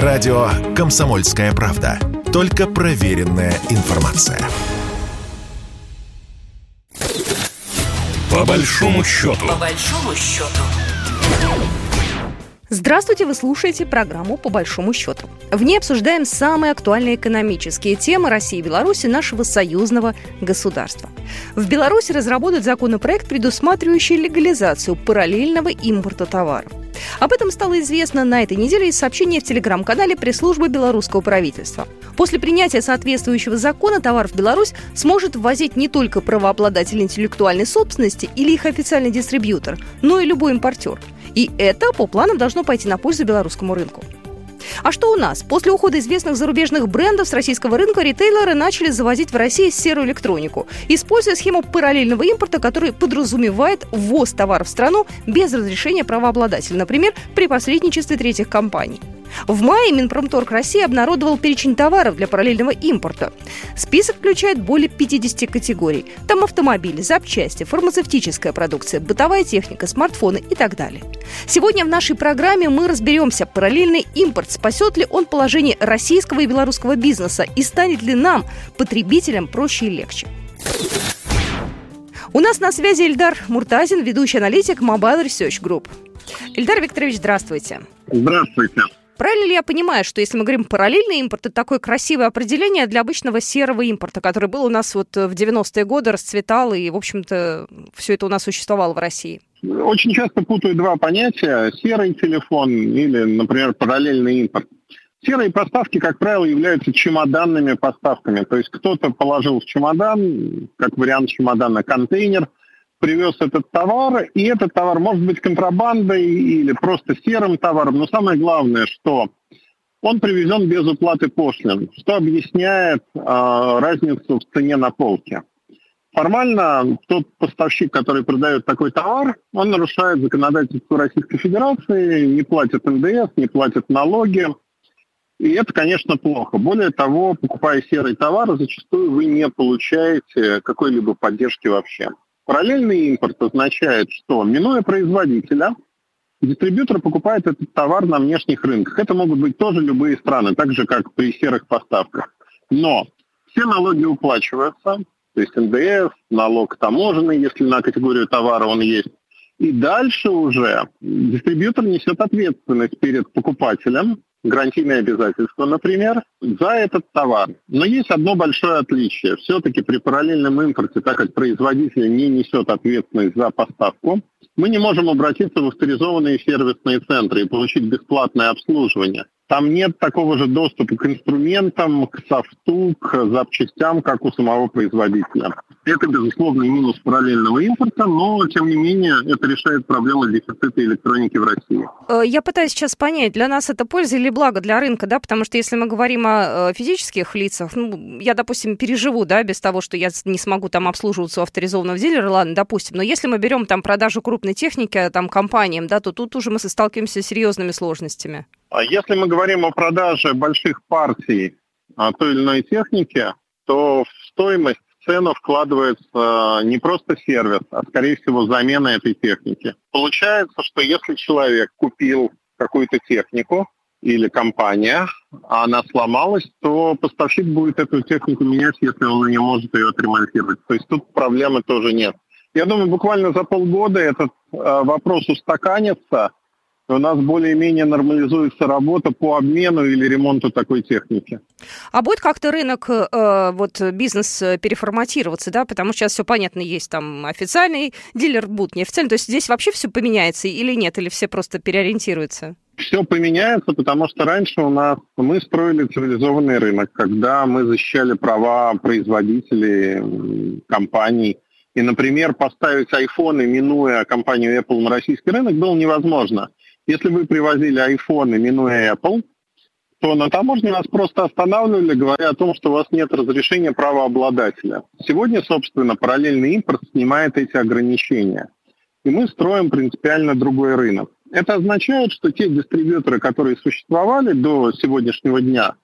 Радио «Комсомольская правда». Только проверенная информация. По большому счету. По большому счету. Здравствуйте, вы слушаете программу «По большому счету». В ней обсуждаем самые актуальные экономические темы России и Беларуси нашего союзного государства. В Беларуси разработают законопроект, предусматривающий легализацию параллельного импорта товаров. Об этом стало известно на этой неделе из сообщения в телеграм-канале пресс-службы белорусского правительства. После принятия соответствующего закона товар в Беларусь сможет ввозить не только правообладатель интеллектуальной собственности или их официальный дистрибьютор, но и любой импортер. И это по планам должно пойти на пользу белорусскому рынку. А что у нас? После ухода известных зарубежных брендов с российского рынка ритейлеры начали завозить в России серую электронику, используя схему параллельного импорта, который подразумевает ввоз товаров в страну без разрешения правообладателя, например, при посредничестве третьих компаний. В мае Минпромторг России обнародовал перечень товаров для параллельного импорта. Список включает более 50 категорий. Там автомобили, запчасти, фармацевтическая продукция, бытовая техника, смартфоны и так далее. Сегодня в нашей программе мы разберемся, параллельный импорт спасет ли он положение российского и белорусского бизнеса и станет ли нам, потребителям, проще и легче. У нас на связи Эльдар Муртазин, ведущий аналитик Mobile Research Group. Эльдар Викторович, здравствуйте. Здравствуйте. Правильно ли я понимаю, что если мы говорим параллельный импорт, это такое красивое определение для обычного серого импорта, который был у нас вот в 90-е годы, расцветал, и, в общем-то, все это у нас существовало в России? Очень часто путают два понятия. Серый телефон или, например, параллельный импорт. Серые поставки, как правило, являются чемоданными поставками. То есть кто-то положил в чемодан, как вариант чемодана, контейнер – привез этот товар, и этот товар может быть контрабандой или просто серым товаром, но самое главное, что он привезен без уплаты пошлин, что объясняет э, разницу в цене на полке. Формально тот поставщик, который продает такой товар, он нарушает законодательство Российской Федерации, не платит НДС, не платит налоги. И это, конечно, плохо. Более того, покупая серый товар, зачастую вы не получаете какой-либо поддержки вообще. Параллельный импорт означает, что, минуя производителя, дистрибьютор покупает этот товар на внешних рынках. Это могут быть тоже любые страны, так же, как при серых поставках. Но все налоги уплачиваются, то есть НДС, налог таможенный, если на категорию товара он есть. И дальше уже дистрибьютор несет ответственность перед покупателем гарантийные обязательства, например, за этот товар. Но есть одно большое отличие. Все-таки при параллельном импорте, так как производитель не несет ответственность за поставку, мы не можем обратиться в авторизованные сервисные центры и получить бесплатное обслуживание. Там нет такого же доступа к инструментам, к софту, к запчастям, как у самого производителя. Это, безусловно, минус параллельного импорта, но, тем не менее, это решает проблему дефицита электроники в России. Э, я пытаюсь сейчас понять, для нас это польза или благо для рынка, да, потому что если мы говорим о э, физических лицах, ну, я, допустим, переживу, да, без того, что я не смогу там обслуживаться у авторизованного дилера, ладно, допустим, но если мы берем там продажу крупной техники там компаниям, да, то тут уже мы сталкиваемся с серьезными сложностями. А если мы говорим о продаже больших партий а, той или иной техники, то в стоимость цену вкладывается не просто сервис, а скорее всего замена этой техники. Получается, что если человек купил какую-то технику или компания, а она сломалась, то поставщик будет эту технику менять, если он не может ее отремонтировать. То есть тут проблемы тоже нет. Я думаю, буквально за полгода этот э, вопрос устаканится, у нас более-менее нормализуется работа по обмену или ремонту такой техники. А будет как-то рынок, э, вот бизнес переформатироваться, да, потому что сейчас все понятно, есть там официальный дилер, будет неофициальный, то есть здесь вообще все поменяется или нет, или все просто переориентируются? Все поменяется, потому что раньше у нас мы строили цивилизованный рынок, когда мы защищали права производителей, компаний. И, например, поставить айфоны, минуя компанию Apple на российский рынок, было невозможно. Если вы привозили iPhone, минуя Apple, то на таможне вас просто останавливали, говоря о том, что у вас нет разрешения правообладателя. Сегодня, собственно, параллельный импорт снимает эти ограничения. И мы строим принципиально другой рынок. Это означает, что те дистрибьюторы, которые существовали до сегодняшнего дня,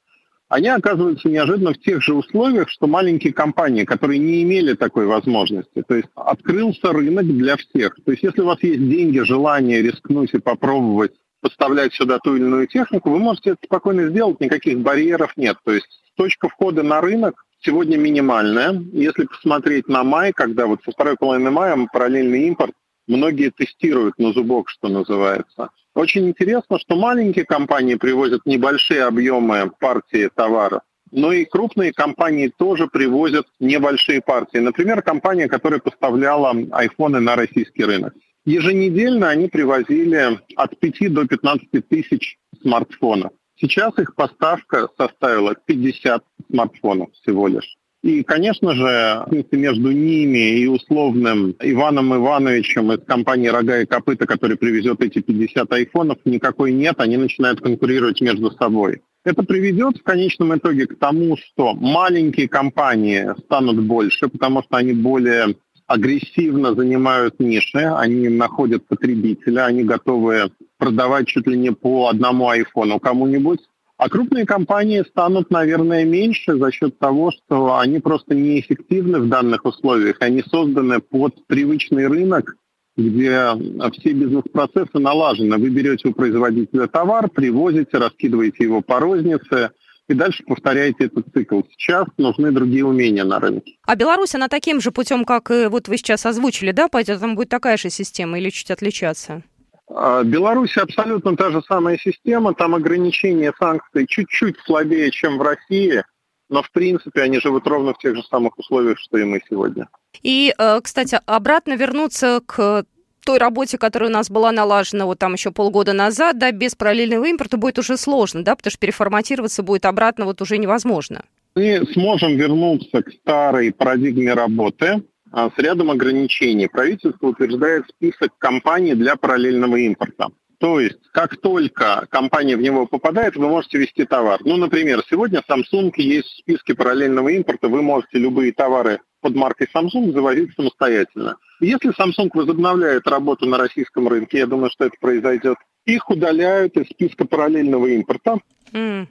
они оказываются неожиданно в тех же условиях, что маленькие компании, которые не имели такой возможности. То есть открылся рынок для всех. То есть если у вас есть деньги, желание рискнуть и попробовать поставлять сюда ту или иную технику, вы можете это спокойно сделать, никаких барьеров нет. То есть точка входа на рынок сегодня минимальная. Если посмотреть на май, когда вот со второй половины мая параллельный импорт, многие тестируют на зубок, что называется. Очень интересно, что маленькие компании привозят небольшие объемы партии товаров, но и крупные компании тоже привозят небольшие партии. Например, компания, которая поставляла айфоны на российский рынок. Еженедельно они привозили от 5 до 15 тысяч смартфонов. Сейчас их поставка составила 50 смартфонов всего лишь. И, конечно же, между ними и условным Иваном Ивановичем из компании «Рога и копыта», который привезет эти 50 айфонов, никакой нет, они начинают конкурировать между собой. Это приведет в конечном итоге к тому, что маленькие компании станут больше, потому что они более агрессивно занимают ниши, они находят потребителя, они готовы продавать чуть ли не по одному айфону кому-нибудь. А крупные компании станут, наверное, меньше за счет того, что они просто неэффективны в данных условиях. Они созданы под привычный рынок, где все бизнес-процессы налажены. Вы берете у производителя товар, привозите, раскидываете его по рознице – и дальше повторяете этот цикл. Сейчас нужны другие умения на рынке. А Беларусь, она таким же путем, как вот вы сейчас озвучили, да, пойдет? Там будет такая же система или чуть отличаться? А, Беларусь абсолютно та же самая система, там ограничения санкций чуть-чуть слабее, чем в России, но в принципе они живут ровно в тех же самых условиях, что и мы сегодня. И, э, кстати, обратно вернуться к той работе, которая у нас была налажена вот там еще полгода назад, да, без параллельного импорта будет уже сложно, да, потому что переформатироваться будет обратно вот уже невозможно. Мы сможем вернуться к старой парадигме работы с рядом ограничений. Правительство утверждает список компаний для параллельного импорта. То есть, как только компания в него попадает, вы можете вести товар. Ну, например, сегодня Samsung есть в списке параллельного импорта, вы можете любые товары под маркой Samsung завозить самостоятельно. Если Samsung возобновляет работу на российском рынке, я думаю, что это произойдет, их удаляют из списка параллельного импорта. Mm.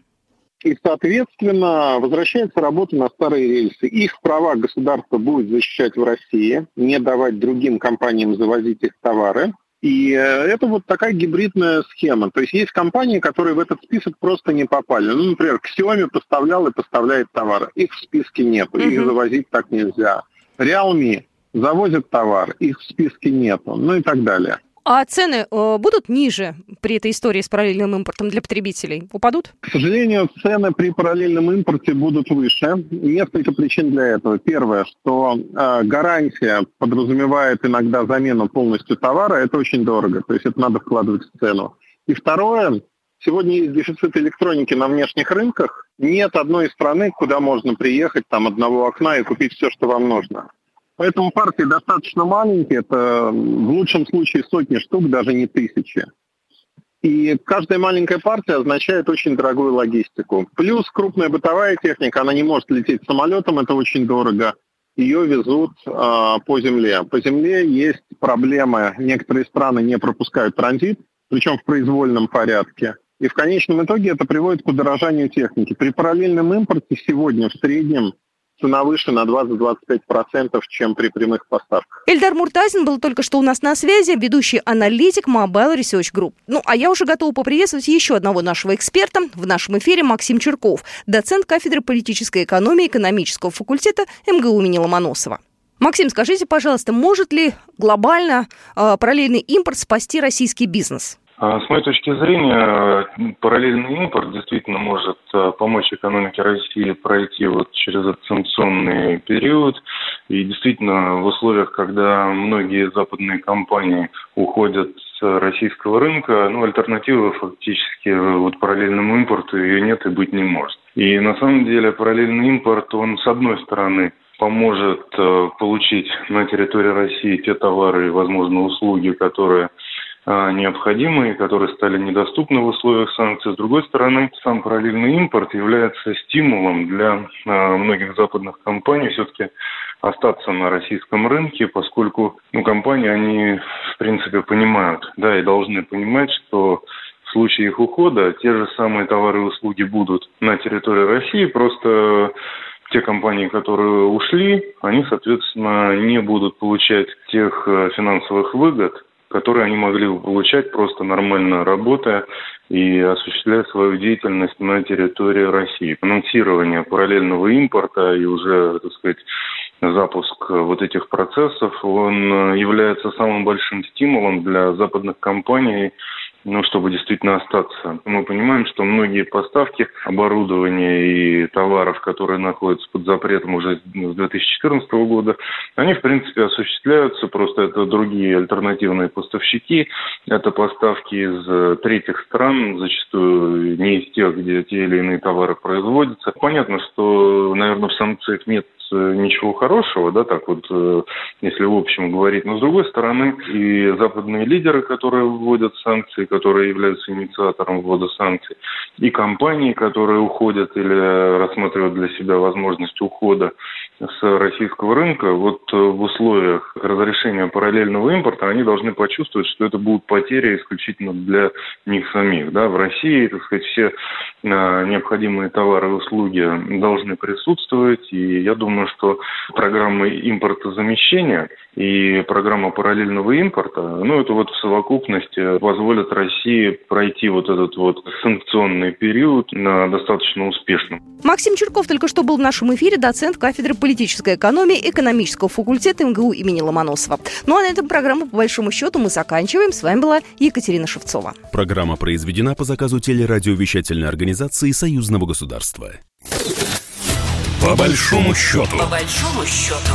И, соответственно, возвращается работа на старые рельсы. Их права государство будет защищать в России, не давать другим компаниям завозить их товары. И э, это вот такая гибридная схема. То есть есть компании, которые в этот список просто не попали. Ну, например, Xiaomi поставлял и поставляет товары. Их в списке нет, mm-hmm. их завозить так нельзя. Realme завозят товар, их в списке нету, ну и так далее. А цены э, будут ниже при этой истории с параллельным импортом для потребителей? Упадут? К сожалению, цены при параллельном импорте будут выше. Несколько причин для этого. Первое, что э, гарантия подразумевает иногда замену полностью товара. Это очень дорого. То есть это надо вкладывать в цену. И второе, Сегодня есть дефицит электроники на внешних рынках. Нет одной страны, куда можно приехать, там одного окна и купить все, что вам нужно. Поэтому партии достаточно маленькие, это в лучшем случае сотни штук, даже не тысячи. И каждая маленькая партия означает очень дорогую логистику. Плюс крупная бытовая техника, она не может лететь самолетом, это очень дорого. Ее везут э, по земле. По земле есть проблемы. Некоторые страны не пропускают транзит, причем в произвольном порядке. И в конечном итоге это приводит к удорожанию техники. При параллельном импорте сегодня в среднем цена выше на 20-25%, чем при прямых поставках. Эльдар Муртазин был только что у нас на связи, ведущий аналитик Mobile Research Group. Ну, а я уже готова поприветствовать еще одного нашего эксперта в нашем эфире Максим Черков, доцент кафедры политической экономии экономического факультета МГУ имени Ломоносова. Максим, скажите, пожалуйста, может ли глобально э, параллельный импорт спасти российский бизнес? А, с моей точки зрения, параллельный импорт действительно может а, помочь экономике России пройти вот через этот санкционный период. И действительно, в условиях, когда многие западные компании уходят с российского рынка, ну, альтернативы фактически вот параллельному импорту ее нет и быть не может. И на самом деле параллельный импорт, он с одной стороны поможет получить на территории России те товары и, возможно, услуги, которые необходимые, которые стали недоступны в условиях санкций. С другой стороны, сам параллельный импорт является стимулом для а, многих западных компаний все-таки остаться на российском рынке, поскольку ну, компании, они в принципе понимают, да, и должны понимать, что в случае их ухода те же самые товары и услуги будут на территории России, просто те компании, которые ушли, они, соответственно, не будут получать тех э, финансовых выгод, которые они могли получать просто нормально работая и осуществляя свою деятельность на территории России. Анонсирование параллельного импорта и уже, так сказать, запуск вот этих процессов, он является самым большим стимулом для западных компаний ну, чтобы действительно остаться. Мы понимаем, что многие поставки оборудования и товаров, которые находятся под запретом уже с 2014 года, они, в принципе, осуществляются, просто это другие альтернативные поставщики, это поставки из третьих стран, зачастую не из тех, где те или иные товары производятся. Понятно, что, наверное, в санкциях нет Э, ничего хорошего, да, так вот, э, если в общем говорить. Но с другой стороны, и западные лидеры, которые вводят санкции, которые являются инициатором ввода санкций, и компании, которые уходят или рассматривают для себя возможность ухода с российского рынка, вот э, в условиях разрешения параллельного импорта они должны почувствовать, что это будут потери исключительно для них самих. Да? В России, так сказать, все необходимые товары и услуги должны присутствовать, и я думаю, что программа импортозамещения и программа параллельного импорта, ну, это вот в совокупности позволит России пройти вот этот вот санкционный период на достаточно успешно. Максим Чурков только что был в нашем эфире, доцент кафедры политической экономии экономического факультета МГУ имени Ломоносова. Ну а на этом программу, по большому счету, мы заканчиваем. С вами была Екатерина Шевцова. Программа произведена по заказу телерадиовещательной организации Союзного государства. По большому счету. По большому счету.